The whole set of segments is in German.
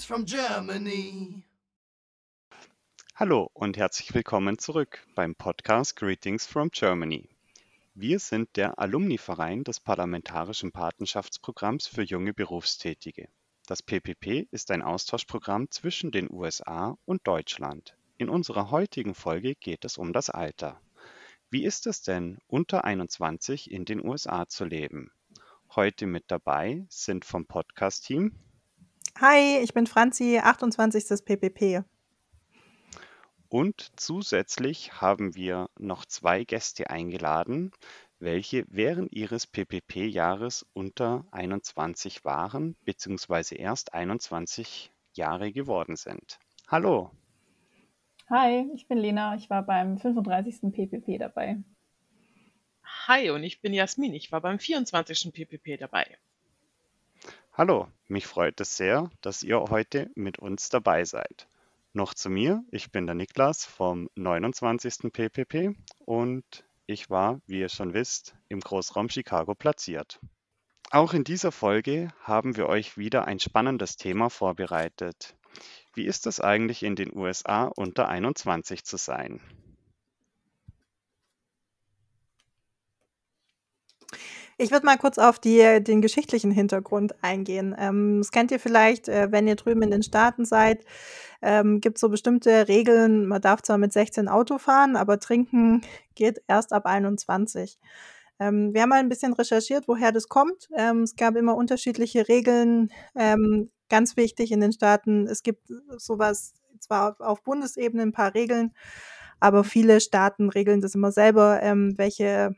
Greetings from Germany. Hallo und herzlich willkommen zurück beim Podcast Greetings from Germany. Wir sind der Alumni-Verein des Parlamentarischen Patenschaftsprogramms für junge Berufstätige. Das PPP ist ein Austauschprogramm zwischen den USA und Deutschland. In unserer heutigen Folge geht es um das Alter. Wie ist es denn, unter 21 in den USA zu leben? Heute mit dabei sind vom Podcast-Team Hi, ich bin Franzi, 28. PPP. Und zusätzlich haben wir noch zwei Gäste eingeladen, welche während ihres PPP-Jahres unter 21 waren bzw. erst 21 Jahre geworden sind. Hallo. Hi, ich bin Lena. Ich war beim 35. PPP dabei. Hi, und ich bin Jasmin. Ich war beim 24. PPP dabei. Hallo, mich freut es sehr, dass ihr heute mit uns dabei seid. Noch zu mir, ich bin der Niklas vom 29. PPP und ich war, wie ihr schon wisst, im Großraum Chicago platziert. Auch in dieser Folge haben wir euch wieder ein spannendes Thema vorbereitet. Wie ist es eigentlich in den USA unter 21 zu sein? Ich würde mal kurz auf die, den geschichtlichen Hintergrund eingehen. Ähm, das kennt ihr vielleicht, äh, wenn ihr drüben in den Staaten seid, ähm, gibt es so bestimmte Regeln. Man darf zwar mit 16 Auto fahren, aber trinken geht erst ab 21. Ähm, wir haben mal ein bisschen recherchiert, woher das kommt. Ähm, es gab immer unterschiedliche Regeln. Ähm, ganz wichtig in den Staaten, es gibt sowas, zwar auf, auf Bundesebene ein paar Regeln, aber viele Staaten regeln das immer selber, ähm, welche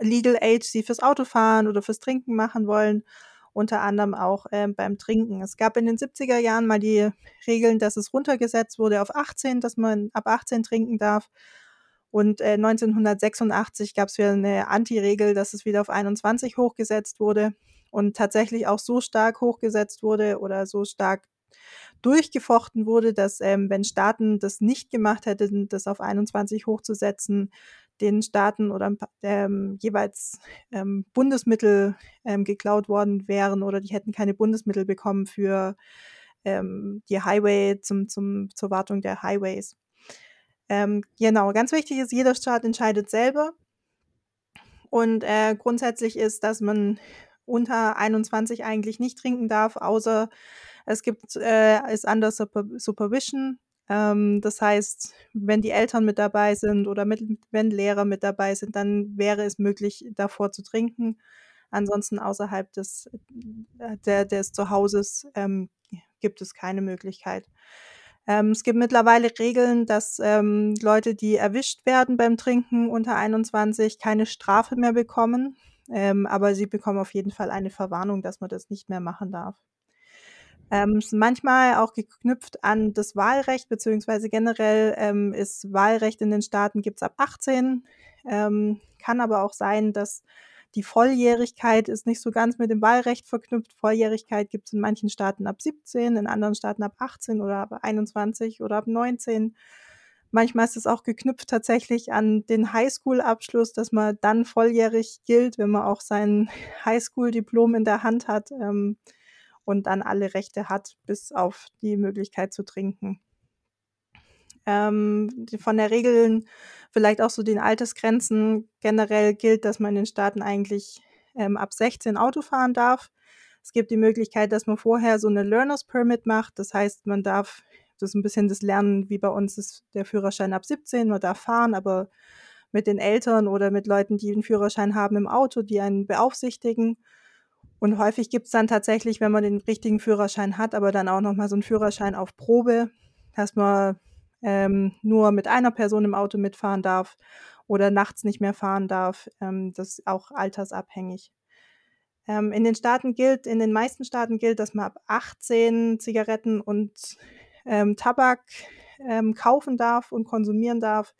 Legal Age sie fürs Autofahren oder fürs Trinken machen wollen, unter anderem auch ähm, beim Trinken. Es gab in den 70er Jahren mal die Regeln, dass es runtergesetzt wurde auf 18, dass man ab 18 trinken darf. Und äh, 1986 gab es wieder eine Anti-Regel, dass es wieder auf 21 hochgesetzt wurde und tatsächlich auch so stark hochgesetzt wurde oder so stark durchgefochten wurde, dass ähm, wenn Staaten das nicht gemacht hätten, das auf 21 hochzusetzen, den Staaten oder ähm, jeweils ähm, Bundesmittel ähm, geklaut worden wären oder die hätten keine Bundesmittel bekommen für ähm, die Highway zum, zum, zur Wartung der Highways. Ähm, genau, ganz wichtig ist, jeder Staat entscheidet selber. Und äh, grundsätzlich ist, dass man unter 21 eigentlich nicht trinken darf, außer es gibt äh, ist under Supervision. Ähm, das heißt, wenn die Eltern mit dabei sind oder mit, wenn Lehrer mit dabei sind, dann wäre es möglich, davor zu trinken. Ansonsten außerhalb des, äh, der, des Zuhauses ähm, gibt es keine Möglichkeit. Ähm, es gibt mittlerweile Regeln, dass ähm, Leute, die erwischt werden beim Trinken unter 21, keine Strafe mehr bekommen. Ähm, aber sie bekommen auf jeden Fall eine Verwarnung, dass man das nicht mehr machen darf. Ähm, manchmal auch geknüpft an das Wahlrecht, beziehungsweise generell ähm, ist Wahlrecht in den Staaten gibt's ab 18. Ähm, kann aber auch sein, dass die Volljährigkeit ist nicht so ganz mit dem Wahlrecht verknüpft. Volljährigkeit gibt's in manchen Staaten ab 17, in anderen Staaten ab 18 oder ab 21 oder ab 19. Manchmal ist es auch geknüpft tatsächlich an den Highschool-Abschluss, dass man dann volljährig gilt, wenn man auch sein Highschool-Diplom in der Hand hat. Ähm, und dann alle Rechte hat, bis auf die Möglichkeit zu trinken. Ähm, von der Regeln, vielleicht auch so den Altersgrenzen generell gilt, dass man in den Staaten eigentlich ähm, ab 16 Auto fahren darf. Es gibt die Möglichkeit, dass man vorher so eine Learners Permit macht. Das heißt, man darf, das ist ein bisschen das Lernen, wie bei uns ist der Führerschein ab 17, man darf fahren, aber mit den Eltern oder mit Leuten, die einen Führerschein haben im Auto, die einen beaufsichtigen. Und häufig gibt es dann tatsächlich, wenn man den richtigen Führerschein hat, aber dann auch nochmal so einen Führerschein auf Probe, dass man ähm, nur mit einer Person im Auto mitfahren darf oder nachts nicht mehr fahren darf. Ähm, das ist auch altersabhängig. Ähm, in den Staaten gilt, in den meisten Staaten gilt, dass man ab 18 Zigaretten und ähm, Tabak ähm, kaufen darf und konsumieren darf.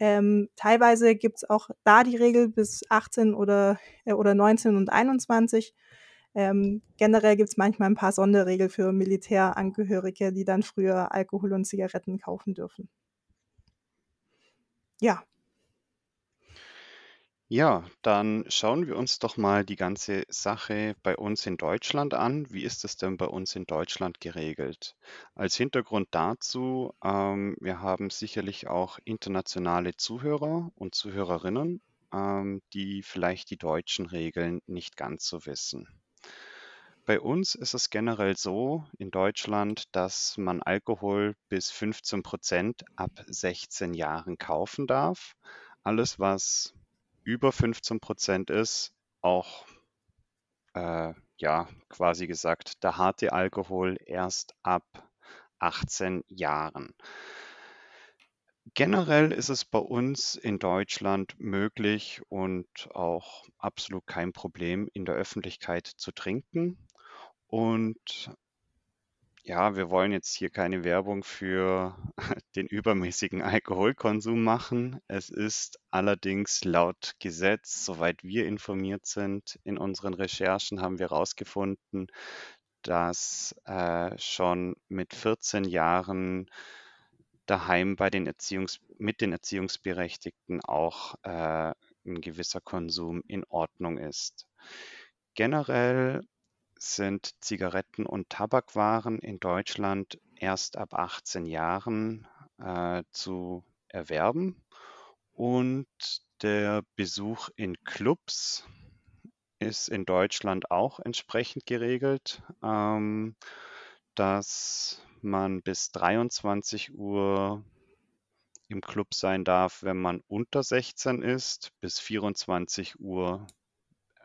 Ähm, teilweise gibt es auch da die Regel bis 18 oder, äh, oder 19 und 21. Ähm, generell gibt es manchmal ein paar Sonderregeln für Militärangehörige, die dann früher Alkohol und Zigaretten kaufen dürfen. Ja. Ja, dann schauen wir uns doch mal die ganze Sache bei uns in Deutschland an. Wie ist es denn bei uns in Deutschland geregelt? Als Hintergrund dazu, ähm, wir haben sicherlich auch internationale Zuhörer und Zuhörerinnen, ähm, die vielleicht die deutschen Regeln nicht ganz so wissen. Bei uns ist es generell so in Deutschland, dass man Alkohol bis 15 Prozent ab 16 Jahren kaufen darf. Alles, was über 15 Prozent ist, auch äh, ja quasi gesagt der harte Alkohol erst ab 18 Jahren. Generell ist es bei uns in Deutschland möglich und auch absolut kein Problem, in der Öffentlichkeit zu trinken. Und ja, wir wollen jetzt hier keine Werbung für den übermäßigen Alkoholkonsum machen. Es ist allerdings laut Gesetz, soweit wir informiert sind, in unseren Recherchen haben wir herausgefunden, dass äh, schon mit 14 Jahren daheim bei den Erziehungs mit den Erziehungsberechtigten auch äh, ein gewisser Konsum in Ordnung ist. Generell sind Zigaretten und Tabakwaren in Deutschland erst ab 18 Jahren äh, zu erwerben. Und der Besuch in Clubs ist in Deutschland auch entsprechend geregelt, ähm, dass man bis 23 Uhr im Club sein darf, wenn man unter 16 ist, bis 24 Uhr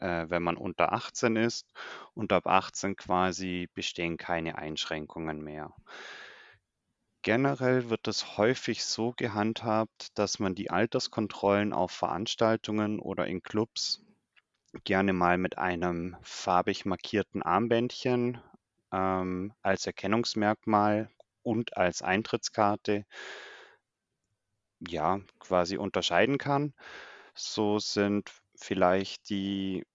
äh, wenn man unter 18 ist und ab 18 quasi bestehen keine Einschränkungen mehr. Generell wird es häufig so gehandhabt, dass man die Alterskontrollen auf Veranstaltungen oder in Clubs gerne mal mit einem farbig markierten Armbändchen ähm, als Erkennungsmerkmal und als Eintrittskarte ja quasi unterscheiden kann. So sind vielleicht die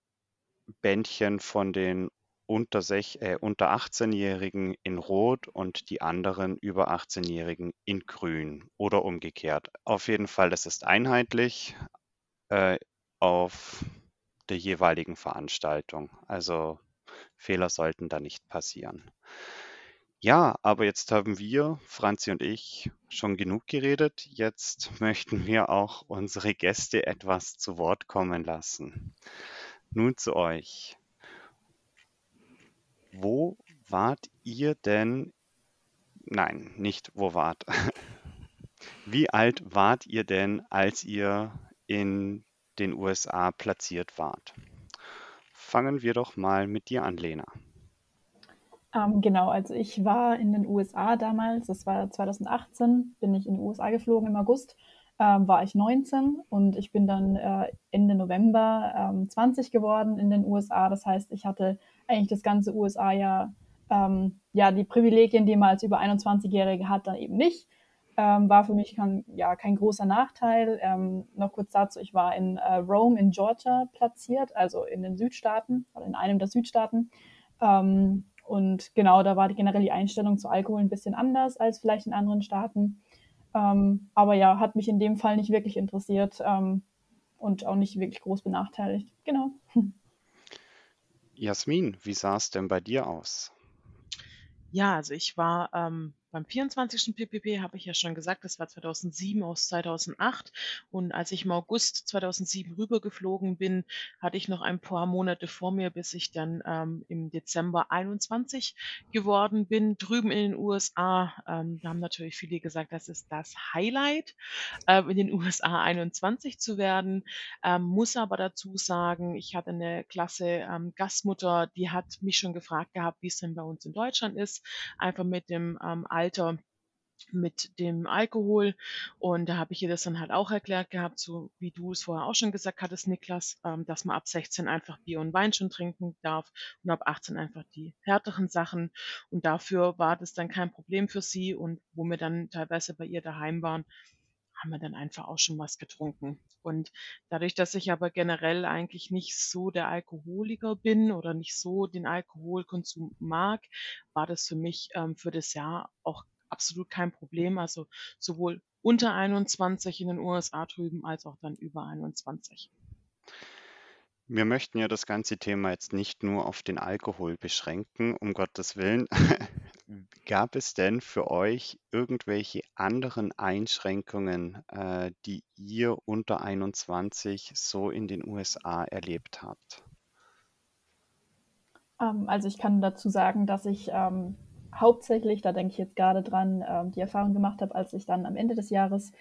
Bändchen von den unter, äh, unter 18-Jährigen in Rot und die anderen über 18-Jährigen in Grün oder umgekehrt. Auf jeden Fall, das ist einheitlich äh, auf der jeweiligen Veranstaltung. Also Fehler sollten da nicht passieren. Ja, aber jetzt haben wir, Franzi und ich, schon genug geredet. Jetzt möchten wir auch unsere Gäste etwas zu Wort kommen lassen. Nun zu euch. Wo wart ihr denn? Nein, nicht wo wart. Wie alt wart ihr denn, als ihr in den USA platziert wart? Fangen wir doch mal mit dir an, Lena. Ähm, genau, also ich war in den USA damals, das war 2018, bin ich in die USA geflogen im August, ähm, war ich 19 und ich bin dann äh, Ende November ähm, 20 geworden in den USA. Das heißt, ich hatte eigentlich das ganze USA ja, ähm, ja die Privilegien, die man als über 21-Jährige hat, dann eben nicht. Ähm, war für mich kein, ja, kein großer Nachteil. Ähm, noch kurz dazu, ich war in äh, Rome in Georgia platziert, also in den Südstaaten oder in einem der Südstaaten. Ähm, und genau, da war die generell die Einstellung zu Alkohol ein bisschen anders als vielleicht in anderen Staaten. Ähm, aber ja, hat mich in dem Fall nicht wirklich interessiert ähm, und auch nicht wirklich groß benachteiligt. Genau. Jasmin, wie sah es denn bei dir aus? Ja, also ich war ähm, beim 24. PPP habe ich ja schon gesagt, das war 2007 aus 2008. Und als ich im August 2007 rübergeflogen bin, hatte ich noch ein paar Monate vor mir, bis ich dann ähm, im Dezember 21 geworden bin, drüben in den USA. Ähm, da haben natürlich viele gesagt, das ist das Highlight, äh, in den USA 21 zu werden. Ähm, muss aber dazu sagen, ich hatte eine klasse ähm, Gastmutter, die hat mich schon gefragt gehabt, wie es denn bei uns in Deutschland ist, einfach mit dem ähm, Alter mit dem Alkohol. Und da habe ich ihr das dann halt auch erklärt gehabt, so wie du es vorher auch schon gesagt hattest, Niklas, ähm, dass man ab 16 einfach Bier und Wein schon trinken darf und ab 18 einfach die härteren Sachen. Und dafür war das dann kein Problem für sie. Und wo wir dann teilweise bei ihr daheim waren, haben wir dann einfach auch schon was getrunken. Und dadurch, dass ich aber generell eigentlich nicht so der Alkoholiker bin oder nicht so den Alkoholkonsum mag, war das für mich ähm, für das Jahr auch absolut kein Problem. Also sowohl unter 21 in den USA drüben als auch dann über 21. Wir möchten ja das ganze Thema jetzt nicht nur auf den Alkohol beschränken, um Gottes Willen. Gab es denn für euch irgendwelche anderen Einschränkungen, äh, die ihr unter 21 so in den USA erlebt habt? Ähm, also ich kann dazu sagen, dass ich ähm, hauptsächlich, da denke ich jetzt gerade dran, ähm, die Erfahrung gemacht habe, als ich dann am Ende des Jahres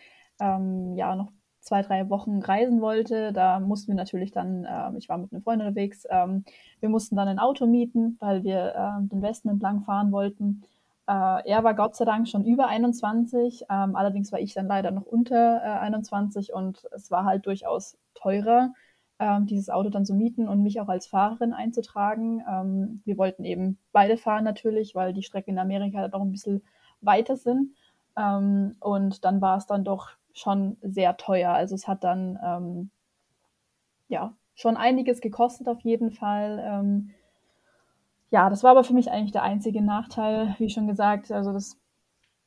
ähm, ja noch zwei, drei Wochen reisen wollte. Da mussten wir natürlich dann, äh, ich war mit einem Freund unterwegs, ähm, wir mussten dann ein Auto mieten, weil wir äh, den Westen entlang fahren wollten. Äh, er war Gott sei Dank schon über 21, ähm, allerdings war ich dann leider noch unter äh, 21 und es war halt durchaus teurer, ähm, dieses Auto dann zu mieten und mich auch als Fahrerin einzutragen. Ähm, wir wollten eben beide fahren natürlich, weil die Strecken in Amerika doch ein bisschen weiter sind. Ähm, und dann war es dann doch schon sehr teuer. Also es hat dann ähm, ja schon einiges gekostet auf jeden Fall. Ähm, ja, das war aber für mich eigentlich der einzige Nachteil, wie schon gesagt. Also das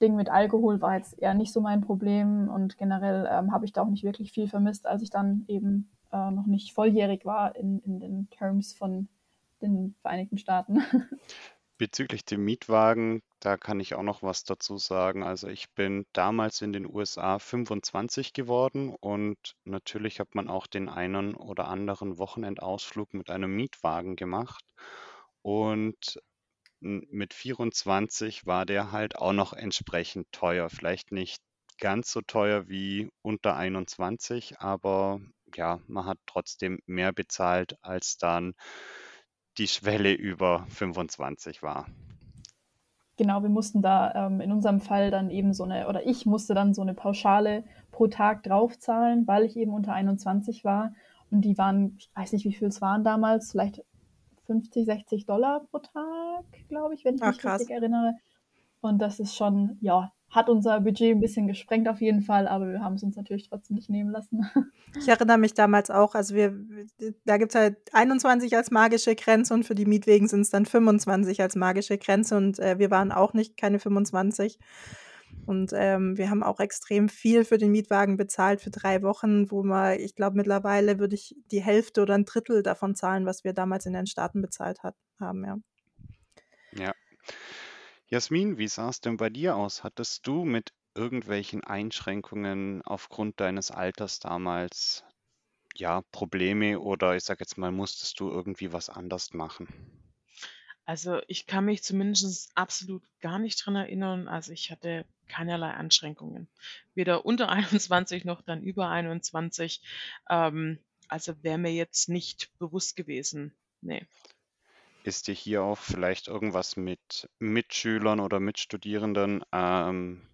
Ding mit Alkohol war jetzt eher nicht so mein Problem und generell ähm, habe ich da auch nicht wirklich viel vermisst, als ich dann eben äh, noch nicht volljährig war in, in den Terms von den Vereinigten Staaten. Bezüglich dem Mietwagen, da kann ich auch noch was dazu sagen. Also ich bin damals in den USA 25 geworden und natürlich hat man auch den einen oder anderen Wochenendausflug mit einem Mietwagen gemacht. Und mit 24 war der halt auch noch entsprechend teuer. Vielleicht nicht ganz so teuer wie unter 21, aber ja, man hat trotzdem mehr bezahlt, als dann die Schwelle über 25 war. Genau, wir mussten da ähm, in unserem Fall dann eben so eine, oder ich musste dann so eine Pauschale pro Tag draufzahlen, weil ich eben unter 21 war. Und die waren, ich weiß nicht, wie viel es waren damals, vielleicht 50, 60 Dollar pro Tag, glaube ich, wenn ich Ach, mich krass. richtig erinnere. Und das ist schon, ja, hat unser Budget ein bisschen gesprengt auf jeden Fall, aber wir haben es uns natürlich trotzdem nicht nehmen lassen. Ich erinnere mich damals auch, also wir, da gibt es halt 21 als magische Grenze und für die Mietwegen sind es dann 25 als magische Grenze und äh, wir waren auch nicht keine 25. Und ähm, wir haben auch extrem viel für den Mietwagen bezahlt für drei Wochen, wo man, ich glaube, mittlerweile würde ich die Hälfte oder ein Drittel davon zahlen, was wir damals in den Staaten bezahlt hat, haben, ja. Ja. Jasmin, wie sah es denn bei dir aus? Hattest du mit irgendwelchen Einschränkungen aufgrund deines Alters damals, ja, Probleme oder ich sage jetzt mal, musstest du irgendwie was anders machen? Also, ich kann mich zumindest absolut gar nicht dran erinnern. Also, ich hatte keinerlei Einschränkungen. Weder unter 21 noch dann über 21. Ähm, also, wäre mir jetzt nicht bewusst gewesen. Ne. Ist dir hier auch vielleicht irgendwas mit Mitschülern oder Mitstudierenden, ähm,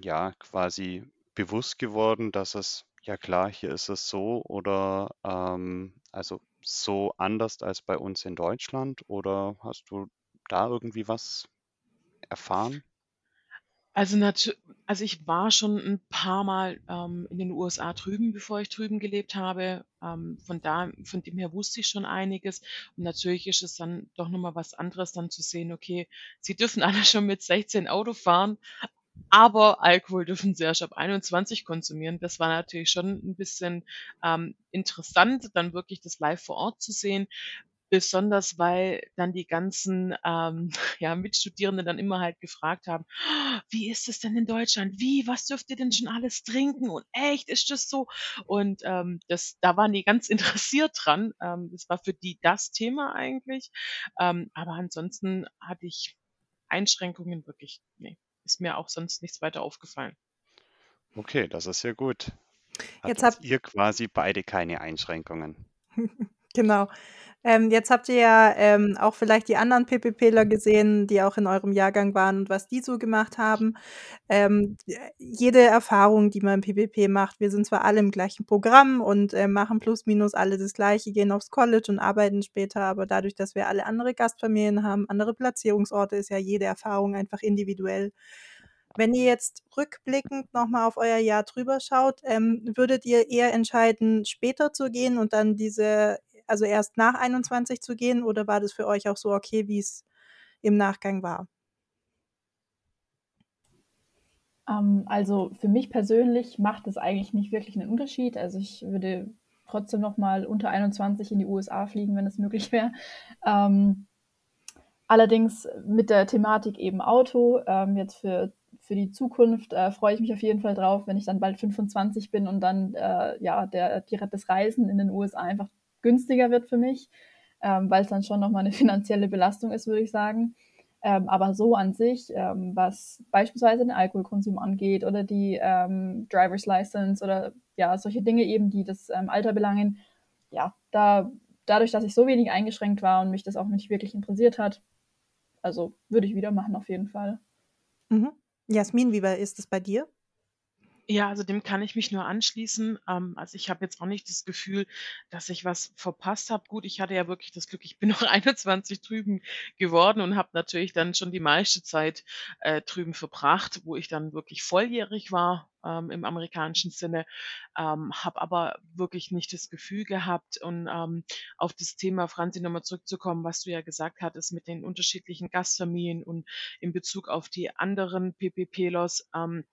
ja, quasi bewusst geworden, dass es, ja klar, hier ist es so oder ähm, also so anders als bei uns in Deutschland? Oder hast du da irgendwie was erfahren? Also, also ich war schon ein paar Mal ähm, in den USA drüben, bevor ich drüben gelebt habe. Ähm, von da, von dem her wusste ich schon einiges. Und natürlich ist es dann doch nochmal was anderes, dann zu sehen, okay, sie dürfen alle schon mit 16 Auto fahren, aber Alkohol dürfen sie erst ab 21 konsumieren. Das war natürlich schon ein bisschen ähm, interessant, dann wirklich das live vor Ort zu sehen. Besonders, weil dann die ganzen, ähm, ja, Mitstudierenden dann immer halt gefragt haben: „Wie ist es denn in Deutschland? Wie, was dürft ihr denn schon alles trinken? Und echt, ist das so?“ Und, ähm, das da waren die ganz interessiert dran. Ähm, das war für die das Thema eigentlich. Ähm, aber ansonsten hatte ich Einschränkungen wirklich ne, ist mir auch sonst nichts weiter aufgefallen. Okay, das ist ja gut. Jetzt habt ihr quasi beide keine Einschränkungen. Genau. Ähm, jetzt habt ihr ja ähm, auch vielleicht die anderen PPPler gesehen, die auch in eurem Jahrgang waren und was die so gemacht haben. Ähm, jede Erfahrung, die man im PPP macht, wir sind zwar alle im gleichen Programm und äh, machen plus minus alle das Gleiche, gehen aufs College und arbeiten später, aber dadurch, dass wir alle andere Gastfamilien haben, andere Platzierungsorte, ist ja jede Erfahrung einfach individuell. Wenn ihr jetzt rückblickend nochmal auf euer Jahr drüber schaut, ähm, würdet ihr eher entscheiden, später zu gehen und dann diese also erst nach 21 zu gehen oder war das für euch auch so okay, wie es im Nachgang war? Ähm, also für mich persönlich macht es eigentlich nicht wirklich einen Unterschied. Also ich würde trotzdem noch mal unter 21 in die USA fliegen, wenn es möglich wäre. Ähm, allerdings mit der Thematik eben Auto, ähm, jetzt für, für die Zukunft äh, freue ich mich auf jeden Fall drauf, wenn ich dann bald 25 bin und dann äh, ja der, das Reisen in den USA einfach günstiger wird für mich, ähm, weil es dann schon nochmal eine finanzielle Belastung ist, würde ich sagen. Ähm, aber so an sich, ähm, was beispielsweise den Alkoholkonsum angeht oder die ähm, Driver's License oder ja, solche Dinge eben, die das ähm, Alter belangen, ja, da, dadurch, dass ich so wenig eingeschränkt war und mich das auch nicht wirklich interessiert hat, also würde ich wieder machen auf jeden Fall. Mhm. Jasmin, wie ist es bei dir? Ja, also dem kann ich mich nur anschließen. Ähm, also ich habe jetzt auch nicht das Gefühl, dass ich was verpasst habe. Gut, ich hatte ja wirklich das Glück, ich bin noch 21 drüben geworden und habe natürlich dann schon die meiste Zeit äh, drüben verbracht, wo ich dann wirklich volljährig war ähm, im amerikanischen Sinne, ähm, habe aber wirklich nicht das Gefühl gehabt und ähm, auf das Thema Franzi nochmal zurückzukommen, was du ja gesagt hattest mit den unterschiedlichen Gastfamilien und in Bezug auf die anderen PPP-Los. Ähm,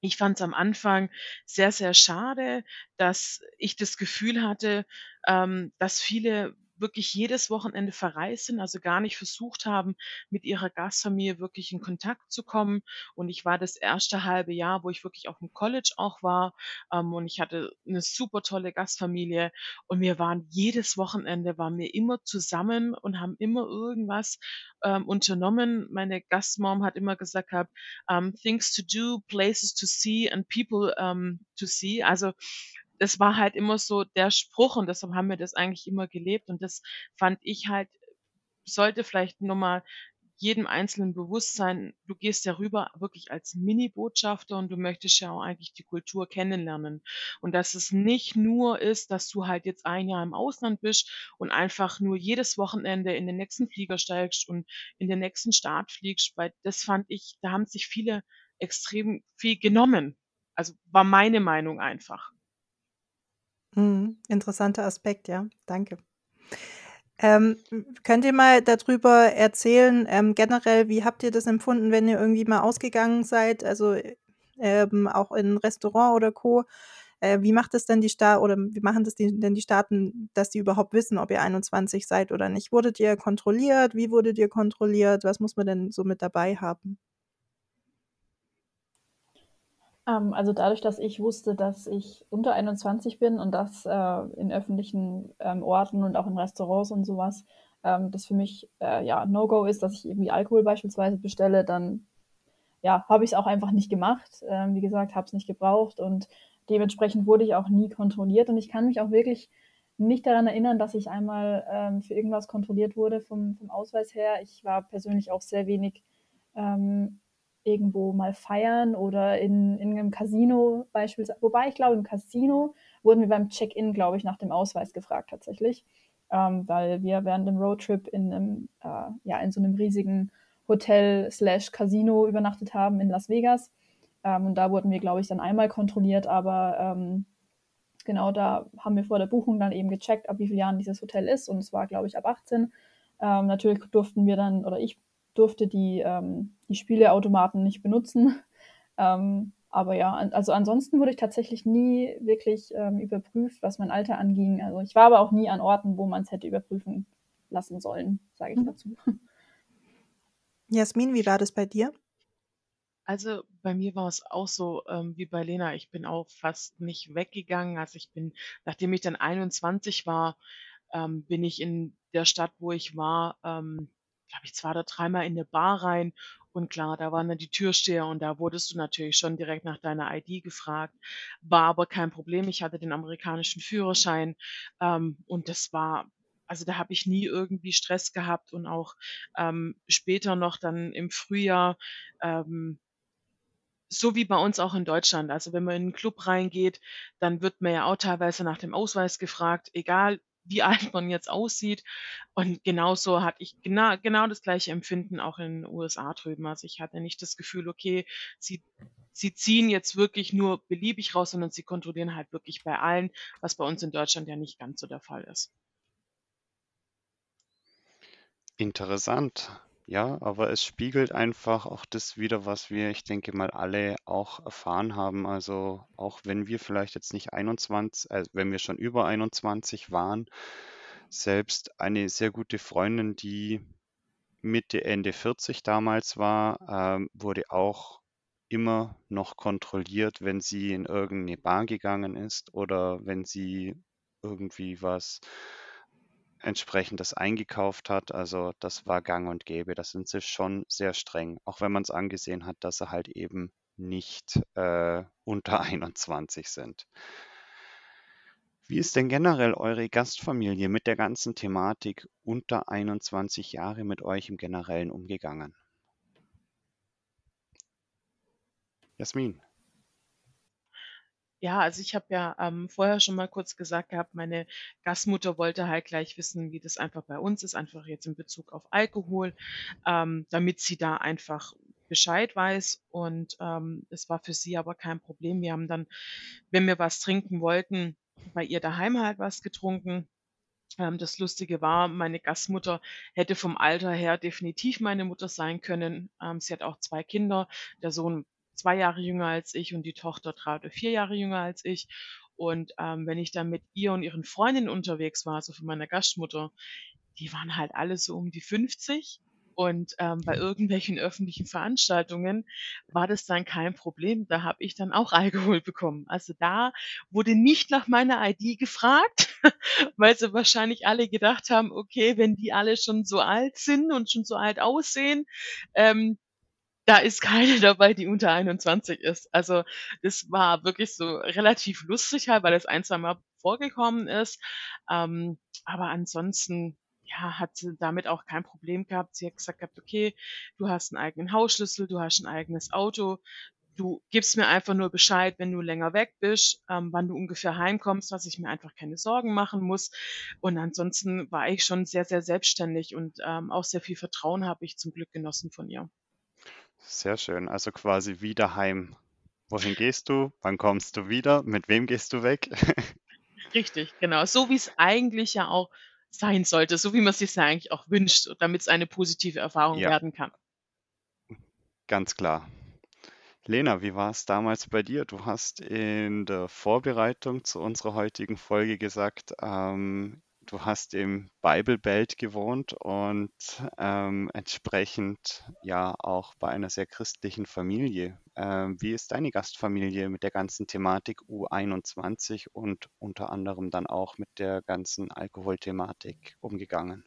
ich fand es am Anfang sehr, sehr schade, dass ich das Gefühl hatte, ähm, dass viele wirklich jedes Wochenende verreist sind, also gar nicht versucht haben, mit ihrer Gastfamilie wirklich in Kontakt zu kommen. Und ich war das erste halbe Jahr, wo ich wirklich auf dem College auch war, ähm, und ich hatte eine super tolle Gastfamilie und wir waren jedes Wochenende waren wir immer zusammen und haben immer irgendwas ähm, unternommen. Meine Gastmom hat immer gesagt gehabt, um, things to do, places to see and people um, to see. Also das war halt immer so der Spruch und deshalb haben wir das eigentlich immer gelebt und das fand ich halt, sollte vielleicht nur mal jedem Einzelnen bewusst sein, du gehst ja rüber wirklich als Mini-Botschafter und du möchtest ja auch eigentlich die Kultur kennenlernen. Und dass es nicht nur ist, dass du halt jetzt ein Jahr im Ausland bist und einfach nur jedes Wochenende in den nächsten Flieger steigst und in den nächsten Staat fliegst, weil das fand ich, da haben sich viele extrem viel genommen. Also war meine Meinung einfach. Mhm. Interessanter Aspekt, ja. Danke. Ähm, könnt ihr mal darüber erzählen, ähm, generell, wie habt ihr das empfunden, wenn ihr irgendwie mal ausgegangen seid, also ähm, auch in Restaurant oder Co. Äh, wie macht es denn die Staaten oder wie machen das die, denn die Staaten, dass die überhaupt wissen, ob ihr 21 seid oder nicht? Wurdet ihr kontrolliert? Wie wurdet ihr kontrolliert? Was muss man denn so mit dabei haben? Ähm, also dadurch, dass ich wusste, dass ich unter 21 bin und das äh, in öffentlichen ähm, Orten und auch in Restaurants und sowas, ähm, das für mich äh, ja No-Go ist, dass ich irgendwie Alkohol beispielsweise bestelle, dann ja, habe ich es auch einfach nicht gemacht. Ähm, wie gesagt, habe es nicht gebraucht und dementsprechend wurde ich auch nie kontrolliert und ich kann mich auch wirklich nicht daran erinnern, dass ich einmal ähm, für irgendwas kontrolliert wurde vom, vom Ausweis her. Ich war persönlich auch sehr wenig ähm, irgendwo mal feiern oder in, in einem Casino beispielsweise. Wobei ich glaube, im Casino wurden wir beim Check-in, glaube ich, nach dem Ausweis gefragt tatsächlich, ähm, weil wir während dem Roadtrip in einem, äh, ja, in so einem riesigen Hotel slash Casino übernachtet haben in Las Vegas. Ähm, und da wurden wir, glaube ich, dann einmal kontrolliert, aber ähm, genau da haben wir vor der Buchung dann eben gecheckt, ab wie vielen Jahren dieses Hotel ist. Und es war, glaube ich, ab 18. Ähm, natürlich durften wir dann, oder ich durfte die, ähm, die Spieleautomaten nicht benutzen. Ähm, aber ja, also ansonsten wurde ich tatsächlich nie wirklich ähm, überprüft, was mein Alter anging. Also ich war aber auch nie an Orten, wo man es hätte überprüfen lassen sollen, sage ich mhm. dazu. Jasmin, wie war das bei dir? Also bei mir war es auch so ähm, wie bei Lena. Ich bin auch fast nicht weggegangen. Also ich bin, nachdem ich dann 21 war, ähm, bin ich in der Stadt, wo ich war, ähm, glaube ich, zwei oder dreimal in eine Bar rein und klar, da waren dann die Türsteher und da wurdest du natürlich schon direkt nach deiner ID gefragt. War aber kein Problem. Ich hatte den amerikanischen Führerschein ähm, und das war, also da habe ich nie irgendwie Stress gehabt und auch ähm, später noch dann im Frühjahr. Ähm, so wie bei uns auch in Deutschland. Also wenn man in einen Club reingeht, dann wird man ja auch teilweise nach dem Ausweis gefragt, egal wie alt man jetzt aussieht. Und genauso hatte ich genau, genau das gleiche Empfinden auch in den USA drüben. Also ich hatte nicht das Gefühl, okay, sie, sie ziehen jetzt wirklich nur beliebig raus, sondern sie kontrollieren halt wirklich bei allen, was bei uns in Deutschland ja nicht ganz so der Fall ist. Interessant. Ja, aber es spiegelt einfach auch das wider, was wir, ich denke mal, alle auch erfahren haben. Also auch wenn wir vielleicht jetzt nicht 21, äh, wenn wir schon über 21 waren, selbst eine sehr gute Freundin, die Mitte, Ende 40 damals war, ähm, wurde auch immer noch kontrolliert, wenn sie in irgendeine Bar gegangen ist oder wenn sie irgendwie was entsprechendes eingekauft hat. Also das war gang und gäbe. Da sind sie schon sehr streng, auch wenn man es angesehen hat, dass sie halt eben nicht äh, unter 21 sind. Wie ist denn generell eure Gastfamilie mit der ganzen Thematik unter 21 Jahre mit euch im Generellen umgegangen? Jasmin. Ja, also ich habe ja ähm, vorher schon mal kurz gesagt gehabt, meine Gastmutter wollte halt gleich wissen, wie das einfach bei uns ist, einfach jetzt in Bezug auf Alkohol, ähm, damit sie da einfach Bescheid weiß. Und ähm, es war für sie aber kein Problem. Wir haben dann, wenn wir was trinken wollten, bei ihr daheim halt was getrunken. Ähm, das Lustige war, meine Gastmutter hätte vom Alter her definitiv meine Mutter sein können. Ähm, sie hat auch zwei Kinder. Der Sohn zwei Jahre jünger als ich und die Tochter drei oder vier Jahre jünger als ich. Und ähm, wenn ich dann mit ihr und ihren Freundinnen unterwegs war, so von meiner Gastmutter, die waren halt alle so um die 50. Und ähm, bei irgendwelchen öffentlichen Veranstaltungen war das dann kein Problem. Da habe ich dann auch Alkohol bekommen. Also da wurde nicht nach meiner ID gefragt, weil sie wahrscheinlich alle gedacht haben, okay, wenn die alle schon so alt sind und schon so alt aussehen, ähm, da ist keine dabei, die unter 21 ist. Also das war wirklich so relativ lustig halt, weil das ein, zwei Mal vorgekommen ist. Ähm, aber ansonsten ja, hat sie damit auch kein Problem gehabt. Sie hat gesagt gehabt, okay, du hast einen eigenen Hausschlüssel, du hast ein eigenes Auto, du gibst mir einfach nur Bescheid, wenn du länger weg bist, ähm, wann du ungefähr heimkommst, dass ich mir einfach keine Sorgen machen muss. Und ansonsten war ich schon sehr, sehr selbstständig und ähm, auch sehr viel Vertrauen habe ich zum Glück genossen von ihr. Sehr schön. Also quasi wie daheim. Wohin gehst du? Wann kommst du wieder? Mit wem gehst du weg? Richtig, genau. So wie es eigentlich ja auch sein sollte, so wie man es sich ja eigentlich auch wünscht, damit es eine positive Erfahrung Ja. werden kann. Ganz klar. Lena, wie war es damals bei dir? Du hast in der Vorbereitung zu unserer heutigen Folge gesagt, ähm, du hast im Bible Belt gewohnt und ähm, entsprechend ja auch bei einer sehr christlichen Familie. Ähm, wie ist deine Gastfamilie mit der ganzen Thematik U21 und unter anderem dann auch mit der ganzen Alkoholthematik umgegangen?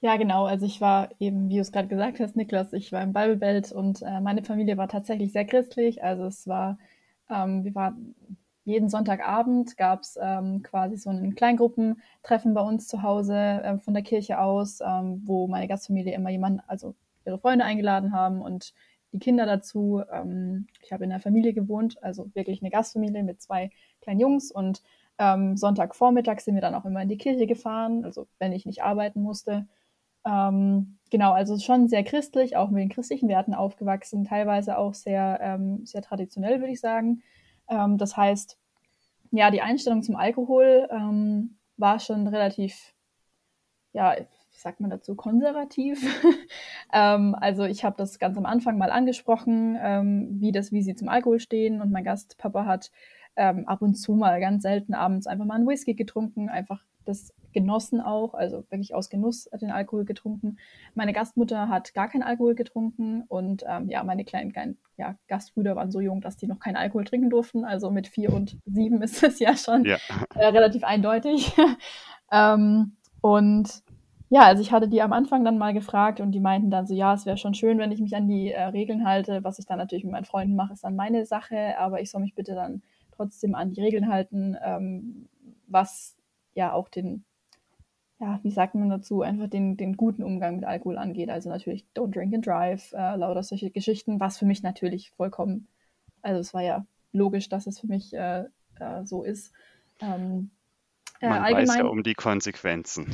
Ja, genau. Also ich war eben, wie du es gerade gesagt hast, Niklas, ich war im Bible und äh, meine Familie war tatsächlich sehr christlich. Also es war, ähm, wir waren jeden Sonntagabend gab es ähm, quasi so ein Kleingruppentreffen bei uns zu Hause äh, von der Kirche aus, ähm, wo meine Gastfamilie immer jemanden, also ihre Freunde eingeladen haben und die Kinder dazu. Ähm, ich habe in der Familie gewohnt, also wirklich eine Gastfamilie mit zwei kleinen Jungs und ähm, Sonntagvormittag sind wir dann auch immer in die Kirche gefahren, also wenn ich nicht arbeiten musste. Ähm, genau, also schon sehr christlich, auch mit den christlichen Werten aufgewachsen, teilweise auch sehr, ähm, sehr traditionell, würde ich sagen. Ähm, das heißt, ja, die Einstellung zum Alkohol ähm, war schon relativ, ja, wie sagt man dazu, konservativ. Ähm, also ich habe das ganz am Anfang mal angesprochen, ähm, wie das, wie sie zum Alkohol stehen und mein Gastpapa hat ähm, ab und zu mal ganz selten abends einfach mal einen Whisky getrunken, einfach das genossen auch, also wirklich aus Genuss den Alkohol getrunken. Meine Gastmutter hat gar keinen Alkohol getrunken und ähm, ja, meine kleinen, kleinen ja, Gastbrüder waren so jung, dass die noch keinen Alkohol trinken durften. Also mit vier und sieben ist es ja schon Ja. äh, relativ eindeutig. ähm, und ja, also ich hatte die am Anfang dann mal gefragt und die meinten dann so, ja, es wäre schon schön, wenn ich mich an die äh, Regeln halte. Was ich dann natürlich mit meinen Freunden mache, ist dann meine Sache, aber ich soll mich bitte dann trotzdem an die Regeln halten, ähm, was ja auch den, ja, wie sagt man dazu, einfach den, den guten Umgang mit Alkohol angeht. Also natürlich Don't Drink and Drive, äh, lauter solche Geschichten, was für mich natürlich vollkommen, also es war ja logisch, dass es für mich äh, äh, so ist. Ähm, äh, Man weiß ja um die Konsequenzen.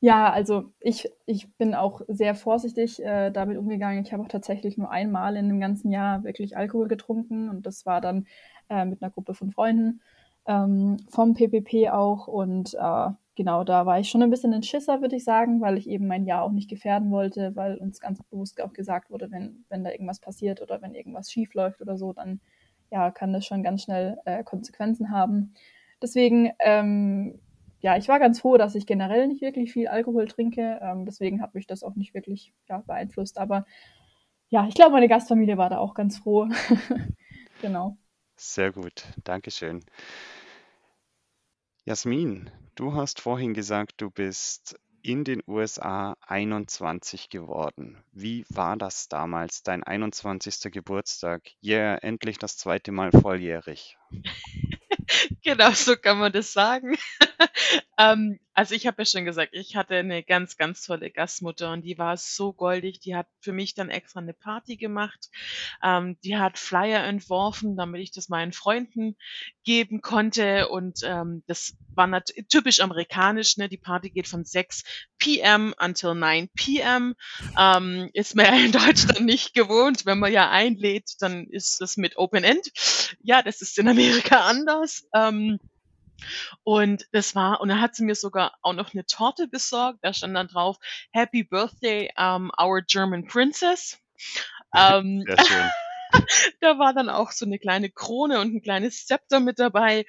ja, also ich, ich bin auch sehr vorsichtig äh, damit umgegangen. Ich habe auch tatsächlich nur einmal in dem ganzen Jahr wirklich Alkohol getrunken und das war dann äh, mit einer Gruppe von Freunden ähm, vom PPP auch und äh, genau, da war ich schon ein bisschen ein Schisser, würde ich sagen, weil ich eben mein Jahr auch nicht gefährden wollte, weil uns ganz bewusst auch gesagt wurde, wenn, wenn da irgendwas passiert oder wenn irgendwas schief läuft oder so, dann ja, kann das schon ganz schnell äh, Konsequenzen haben. Deswegen, ähm, ja, ich war ganz froh, dass ich generell nicht wirklich viel Alkohol trinke. Ähm, deswegen hat mich das auch nicht wirklich ja, beeinflusst. Aber ja, ich glaube, meine Gastfamilie war da auch ganz froh. genau. Sehr gut, Dankeschön. Jasmin, du hast vorhin gesagt, du bist in den USA 21 geworden. Wie war das damals, dein 21. Geburtstag? Ja, yeah, endlich das zweite Mal volljährig. Genau, so kann man das sagen. Ähm, also ich habe ja schon gesagt, ich hatte eine ganz, ganz tolle Gastmutter und die war so goldig. Die hat für mich dann extra eine Party gemacht. Ähm, die hat Flyer entworfen, damit ich das meinen Freunden geben konnte. Und ähm, das war typisch amerikanisch. Ne? Die Party geht von 6 p.m. until 9 p.m. Ähm, ist man ja in Deutschland nicht gewohnt. Wenn man ja einlädt, dann ist das mit Open End. Ja, das ist in Amerika anders. Ähm, und das war, und dann hat sie mir sogar auch noch eine Torte besorgt. Da stand dann drauf, Happy Birthday, um, our German Princess. Ähm, Sehr schön. da war dann auch so eine kleine Krone und ein kleines Zepter mit dabei.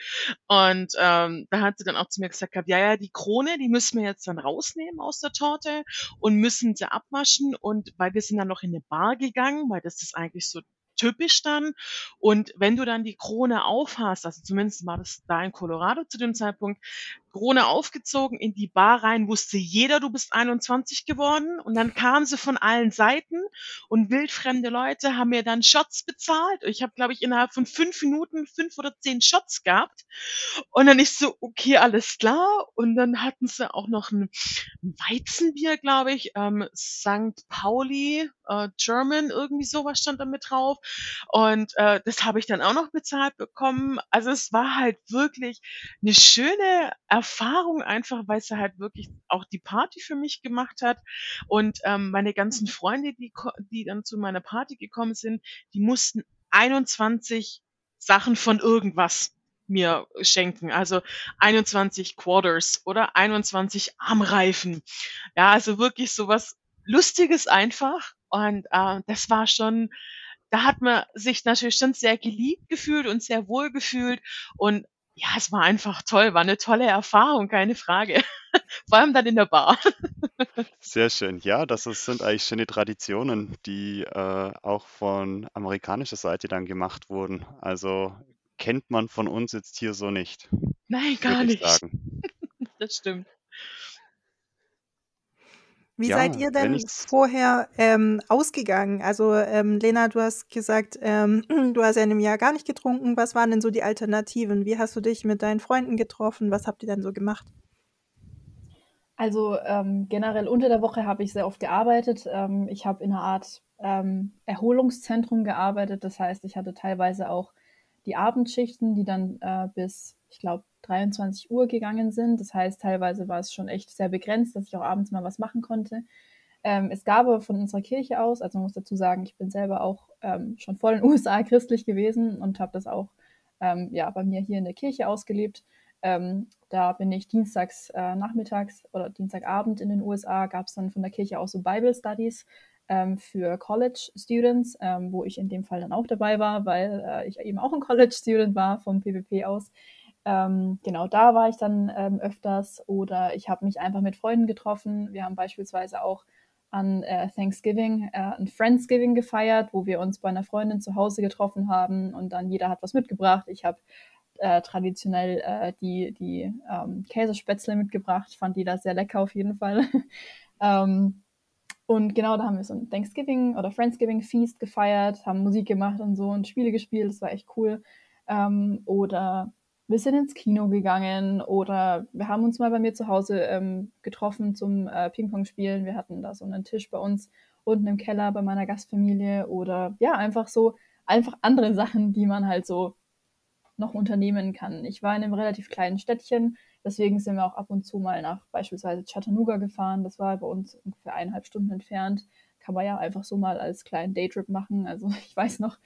Und ähm, da hat sie dann auch zu mir gesagt, ja, ja, die Krone, die müssen wir jetzt dann rausnehmen aus der Torte und müssen sie abwaschen. Und weil wir sind dann noch in eine Bar gegangen, weil das ist eigentlich so typisch dann. Und wenn du dann die Krone aufhast, also zumindest war das da in Colorado zu dem Zeitpunkt, Krone aufgezogen, in die Bar rein, wusste jeder, du bist 21 geworden. Und dann kamen sie von allen Seiten und wildfremde Leute haben mir dann Shots bezahlt. Ich habe, glaube ich, innerhalb von fünf Minuten fünf oder zehn Shots gehabt. Und dann ist so, okay, alles klar. Und dann hatten sie auch noch ein Weizenbier, glaube ich, ähm, St. Pauli, äh, German, irgendwie sowas stand da mit drauf. Und äh, das habe ich dann auch noch bezahlt bekommen. Also es war halt wirklich eine schöne Erfahrung einfach, weil sie halt wirklich auch die Party für mich gemacht hat. Und ähm, meine ganzen Freunde, die, die dann zu meiner Party gekommen sind, die mussten 21 Sachen von irgendwas mir schenken. Also 21 Quarters oder 21 Armreifen. Ja, also wirklich sowas Lustiges einfach. Und äh, das war schon, da hat man sich natürlich schon sehr geliebt gefühlt und sehr wohl gefühlt. Und ja, es war einfach toll, war eine tolle Erfahrung, keine Frage. Vor allem dann in der Bar. Sehr schön. Ja, das ist, sind eigentlich schöne Traditionen, die äh, auch von amerikanischer Seite dann gemacht wurden. Also kennt man von uns jetzt hier so nicht. Nein, gar nicht. das stimmt. Wie ja, seid ihr denn vorher ähm, ausgegangen? Also ähm, Lena, du hast gesagt, ähm, du hast ja in einem Jahr gar nicht getrunken. Was waren denn so die Alternativen? Wie hast du dich mit deinen Freunden getroffen? Was habt ihr denn so gemacht? Also ähm, generell unter der Woche habe ich sehr oft gearbeitet. Ähm, ich habe in einer Art ähm, Erholungszentrum gearbeitet. Das heißt, ich hatte teilweise auch die Abendschichten, die dann äh, bis, ich glaube, 23 Uhr gegangen sind. Das heißt, teilweise war es schon echt sehr begrenzt, dass ich auch abends mal was machen konnte. Ähm, es gab aber von unserer Kirche aus, also man muss dazu sagen, ich bin selber auch ähm, schon vor den USA christlich gewesen und habe das auch ähm, ja, bei mir hier in der Kirche ausgelebt. Ähm, da bin ich dienstags äh, nachmittags oder Dienstagabend in den USA, gab es dann von der Kirche aus so Bible Studies ähm, für College Students, ähm, wo ich in dem Fall dann auch dabei war, weil äh, ich eben auch ein College Student war vom PPP aus. Ähm, genau, da war ich dann ähm, öfters oder ich habe mich einfach mit Freunden getroffen. Wir haben beispielsweise auch an äh, Thanksgiving äh, ein Friendsgiving gefeiert, wo wir uns bei einer Freundin zu Hause getroffen haben und dann jeder hat was mitgebracht. Ich habe äh, traditionell äh, die, die ähm, Käsespätzle mitgebracht, fand die da sehr lecker auf jeden Fall. ähm, und genau, da haben wir so ein Thanksgiving oder Friendsgiving Feast gefeiert, haben Musik gemacht und so und Spiele gespielt, das war echt cool. Ähm, oder wir sind ins Kino gegangen oder wir haben uns mal bei mir zu Hause ähm, getroffen zum äh, Ping-Pong spielen. Wir hatten da so einen Tisch bei uns unten im Keller bei meiner Gastfamilie oder ja, einfach so, einfach andere Sachen, die man halt so noch unternehmen kann. Ich war in einem relativ kleinen Städtchen, deswegen sind wir auch ab und zu mal nach beispielsweise Chattanooga gefahren. Das war bei uns ungefähr eineinhalb Stunden entfernt. Kann man ja einfach so mal als kleinen Daytrip machen. Also ich weiß noch,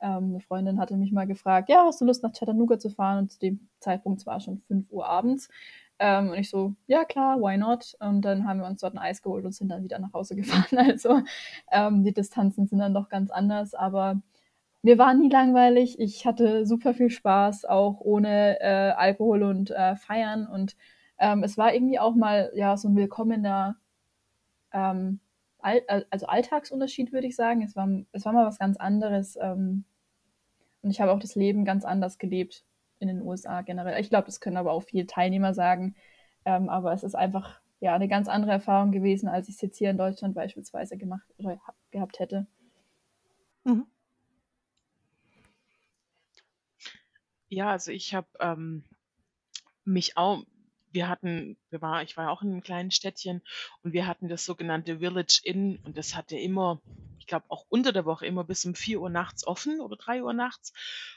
ähm, eine Freundin hatte mich mal gefragt, ja, hast du Lust nach Chattanooga zu fahren? Und zu dem Zeitpunkt war schon 5 Uhr abends. Ähm, und ich so, ja klar, why not? Und dann haben wir uns dort ein Eis geholt und sind dann wieder nach Hause gefahren. Also ähm, die Distanzen sind dann doch ganz anders, aber mir war nie langweilig. Ich hatte super viel Spaß, auch ohne äh, Alkohol und äh, Feiern. Und ähm, es war irgendwie auch mal ja so ein willkommener ähm, All also Alltagsunterschied, würde ich sagen. Es war, es war mal was ganz anderes. Ähm, und ich habe auch das Leben ganz anders gelebt in den USA generell. Ich glaube, das können aber auch viele Teilnehmer sagen. Ähm, aber es ist einfach ja eine ganz andere Erfahrung gewesen, als ich es jetzt hier in Deutschland beispielsweise gemacht oder gehabt hätte. Mhm. Ja, also ich habe ähm, mich auch, wir hatten, wir war, ich war auch in einem kleinen Städtchen und wir hatten das sogenannte Village Inn und das hatte immer, ich glaube auch unter der Woche immer bis um 4 Uhr nachts offen oder 3 Uhr nachts.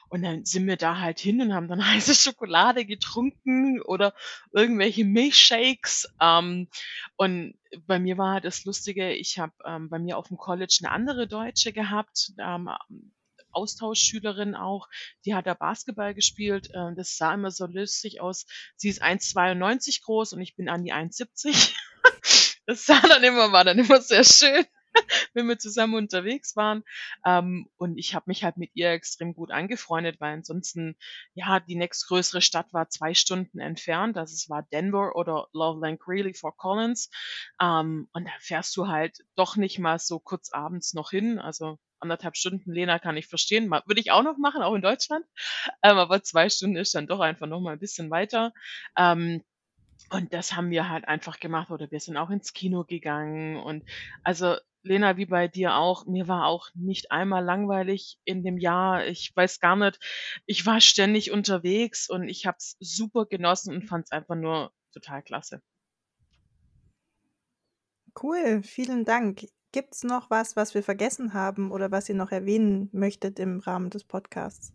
Und dann sind wir da halt hin und haben dann heiße Schokolade getrunken oder irgendwelche Milchshakes. Ähm, und bei mir war das Lustige, ich habe ähm, bei mir auf dem College eine andere Deutsche gehabt. Ähm, Austauschschülerin auch, die hat da Basketball gespielt. Äh, das sah immer so lustig aus. Sie ist 1,92 groß und ich bin an die 1,70. das sah dann immer, war dann immer sehr schön. wenn wir zusammen unterwegs waren. Ähm, und ich habe mich halt mit ihr extrem gut angefreundet, weil ansonsten, ja, die nächstgrößere Stadt war zwei Stunden entfernt. Also es war Denver oder Loveland Greeley Fort Collins. Ähm, und da fährst du halt doch nicht mal so kurz abends noch hin. Also anderthalb Stunden, Lena, kann ich verstehen. Würde ich auch noch machen, auch in Deutschland. Ähm, aber zwei Stunden ist dann doch einfach noch mal ein bisschen weiter. Ähm, und das haben wir halt einfach gemacht oder wir sind auch ins Kino gegangen und also Lena, wie bei dir auch, mir war auch nicht einmal langweilig in dem Jahr. Ich weiß gar nicht, ich war ständig unterwegs und ich habe es super genossen und fand es einfach nur total klasse. Cool, vielen Dank. Gibt es noch was, was wir vergessen haben oder was ihr noch erwähnen möchtet im Rahmen des Podcasts?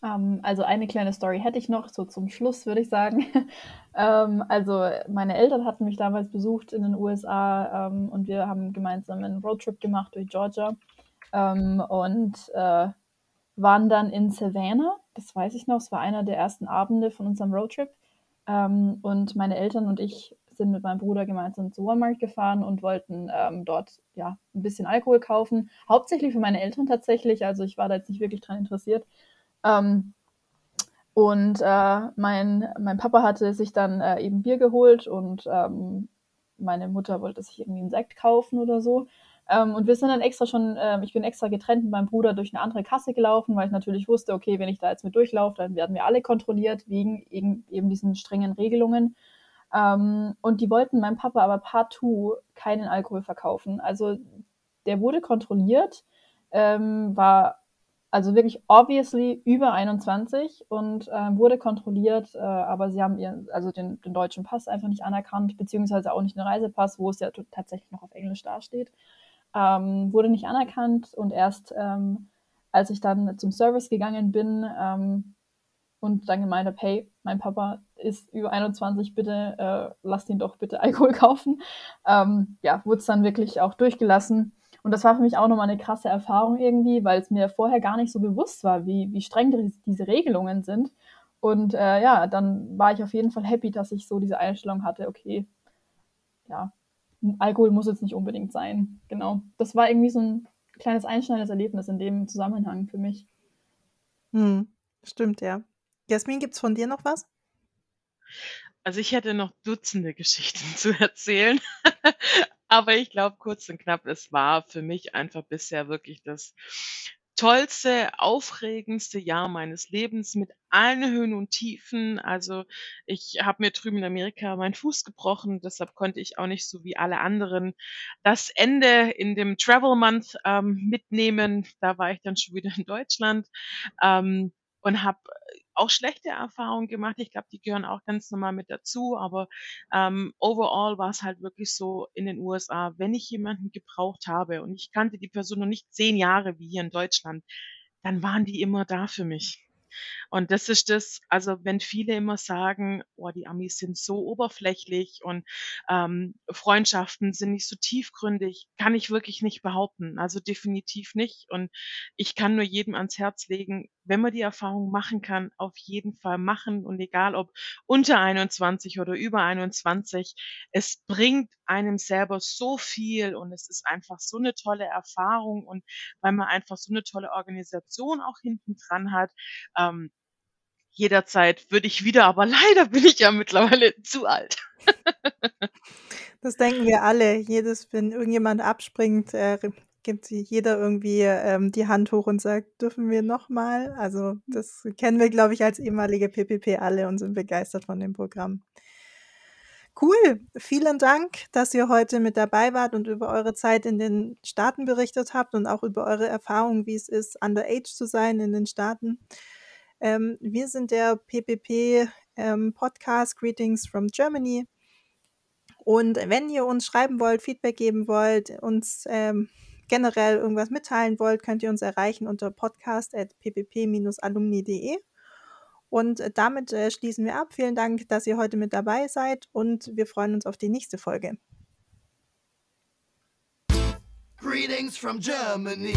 Ähm, also eine kleine Story hätte ich noch, so zum Schluss würde ich sagen. ähm, also meine Eltern hatten mich damals besucht in den USA ähm, und wir haben gemeinsam einen Roadtrip gemacht durch Georgia und äh, waren dann in Savannah, das weiß ich noch, es war einer der ersten Abende von unserem Roadtrip. Und meine Eltern und ich sind mit meinem Bruder gemeinsam zu Walmart gefahren und wollten ähm, dort ja ein bisschen Alkohol kaufen. Hauptsächlich für meine Eltern tatsächlich. Also ich war da jetzt nicht wirklich dran interessiert. Ähm, und äh, mein, mein Papa hatte sich dann äh, eben Bier geholt und ähm, meine Mutter wollte sich irgendwie einen Sekt kaufen oder so. Ähm, und wir sind dann extra schon, äh, ich bin extra getrennt mit meinem Bruder durch eine andere Kasse gelaufen, weil ich natürlich wusste, okay, wenn ich da jetzt mit durchlaufe, dann werden wir alle kontrolliert wegen eben, eben diesen strengen Regelungen. Ähm, und die wollten meinem Papa aber partout keinen Alkohol verkaufen. Also der wurde kontrolliert, ähm, war also wirklich obviously über 21 und äh, wurde kontrolliert, äh, aber sie haben ihren, also den, den, deutschen Pass einfach nicht anerkannt, beziehungsweise auch nicht den Reisepass, wo es ja tatsächlich noch auf Englisch dasteht. Ähm, wurde nicht anerkannt und erst ähm, als ich dann zum Service gegangen bin ähm, und dann gemeint habe, hey, mein Papa ist über 21, bitte äh, lasst ihn doch bitte Alkohol kaufen. Ähm, ja, wurde es dann wirklich auch durchgelassen. Und das war für mich auch nochmal eine krasse Erfahrung irgendwie, weil es mir vorher gar nicht so bewusst war, wie, wie streng diese Regelungen sind. Und äh, ja, dann war ich auf jeden Fall happy, dass ich so diese Einstellung hatte, okay, ja, Alkohol muss jetzt nicht unbedingt sein. Genau. Das war irgendwie so ein kleines einschneidendes Erlebnis in dem Zusammenhang für mich. Hm, stimmt, ja. Jasmin, gibt es von dir noch was? Also ich hätte noch Dutzende Geschichten zu erzählen. Aber ich glaube, kurz und knapp, es war für mich einfach bisher wirklich das tollste, aufregendste Jahr meines Lebens mit allen Höhen und Tiefen. Also ich habe mir drüben in Amerika meinen Fuß gebrochen, deshalb konnte ich auch nicht so wie alle anderen das Ende in dem Travel Month ähm, mitnehmen. Da war ich dann schon wieder in Deutschland ähm, und habe auch schlechte Erfahrungen gemacht. Ich glaube, die gehören auch ganz normal mit dazu. Aber ähm, overall war es halt wirklich so in den USA, wenn ich jemanden gebraucht habe und ich kannte die Person noch nicht zehn Jahre wie hier in Deutschland, dann waren die immer da für mich. Und das ist das, also wenn viele immer sagen, oh, die Amis sind so oberflächlich und ähm, Freundschaften sind nicht so tiefgründig, kann ich wirklich nicht behaupten. Also definitiv nicht. Und ich kann nur jedem ans Herz legen, wenn man die Erfahrung machen kann, auf jeden Fall machen. Und egal ob unter 21 oder über 21, es bringt einem selber so viel und es ist einfach so eine tolle Erfahrung und weil man einfach so eine tolle Organisation auch hinten dran hat. Ähm, jederzeit würde ich wieder, aber leider bin ich ja mittlerweile zu alt. Das denken wir alle. Jedes, wenn irgendjemand abspringt, äh, gibt jeder irgendwie ähm, die Hand hoch und sagt, dürfen wir nochmal? Also das kennen wir, glaube ich, als ehemalige PPP alle und sind begeistert von dem Programm. Cool. Vielen Dank, dass ihr heute mit dabei wart und über eure Zeit in den Staaten berichtet habt und auch über eure Erfahrungen, wie es ist, underage zu sein in den Staaten. Ähm, wir sind der PPP ähm, Podcast Greetings from Germany. Und wenn ihr uns schreiben wollt, Feedback geben wollt, uns ähm, generell irgendwas mitteilen wollt, könnt ihr uns erreichen unter podcast.ppp-alumni.de. Und äh, damit äh, schließen wir ab. Vielen Dank, dass ihr heute mit dabei seid und wir freuen uns auf die nächste Folge. Greetings from Germany.